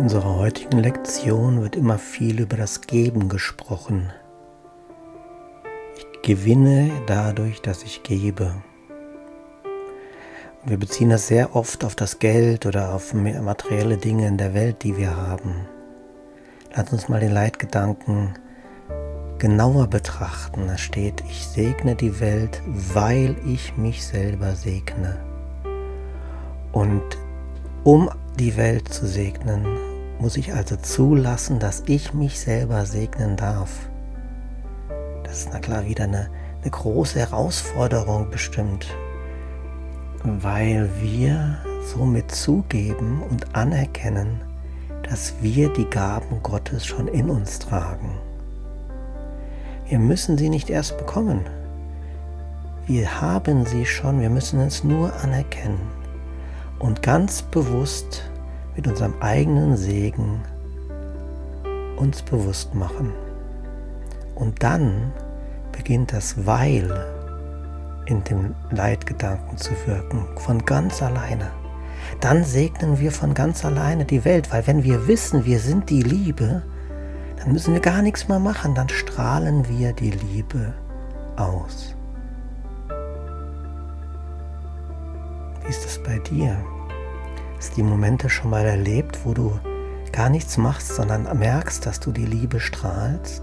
unserer heutigen Lektion wird immer viel über das Geben gesprochen. Ich gewinne dadurch, dass ich gebe. wir beziehen das sehr oft auf das Geld oder auf materielle Dinge in der Welt, die wir haben. Lass uns mal den Leitgedanken genauer betrachten. Da steht, ich segne die Welt, weil ich mich selber segne. Und um die Welt zu segnen, muss ich also zulassen, dass ich mich selber segnen darf. Das ist na klar wieder eine, eine große Herausforderung bestimmt, weil wir somit zugeben und anerkennen, dass wir die Gaben Gottes schon in uns tragen. Wir müssen sie nicht erst bekommen. Wir haben sie schon, wir müssen es nur anerkennen und ganz bewusst mit unserem eigenen Segen uns bewusst machen. Und dann beginnt das Weil in dem Leitgedanken zu wirken, von ganz alleine. Dann segnen wir von ganz alleine die Welt, weil wenn wir wissen, wir sind die Liebe, dann müssen wir gar nichts mehr machen, dann strahlen wir die Liebe aus. Wie ist es bei dir? Hast die Momente schon mal erlebt, wo du gar nichts machst, sondern merkst, dass du die Liebe strahlst,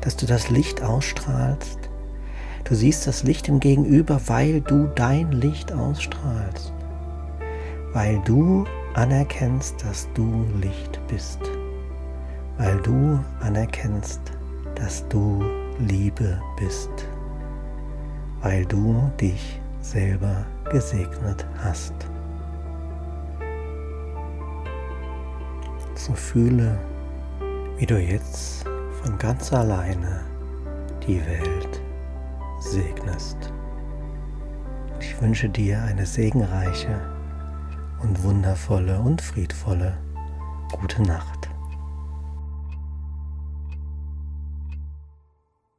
dass du das Licht ausstrahlst. Du siehst das Licht im Gegenüber, weil du dein Licht ausstrahlst, weil du anerkennst, dass du Licht bist, weil du anerkennst, dass du Liebe bist, weil du dich selber gesegnet hast. So fühle, wie du jetzt von ganz alleine die Welt segnest. Ich wünsche dir eine segenreiche und wundervolle und friedvolle gute Nacht.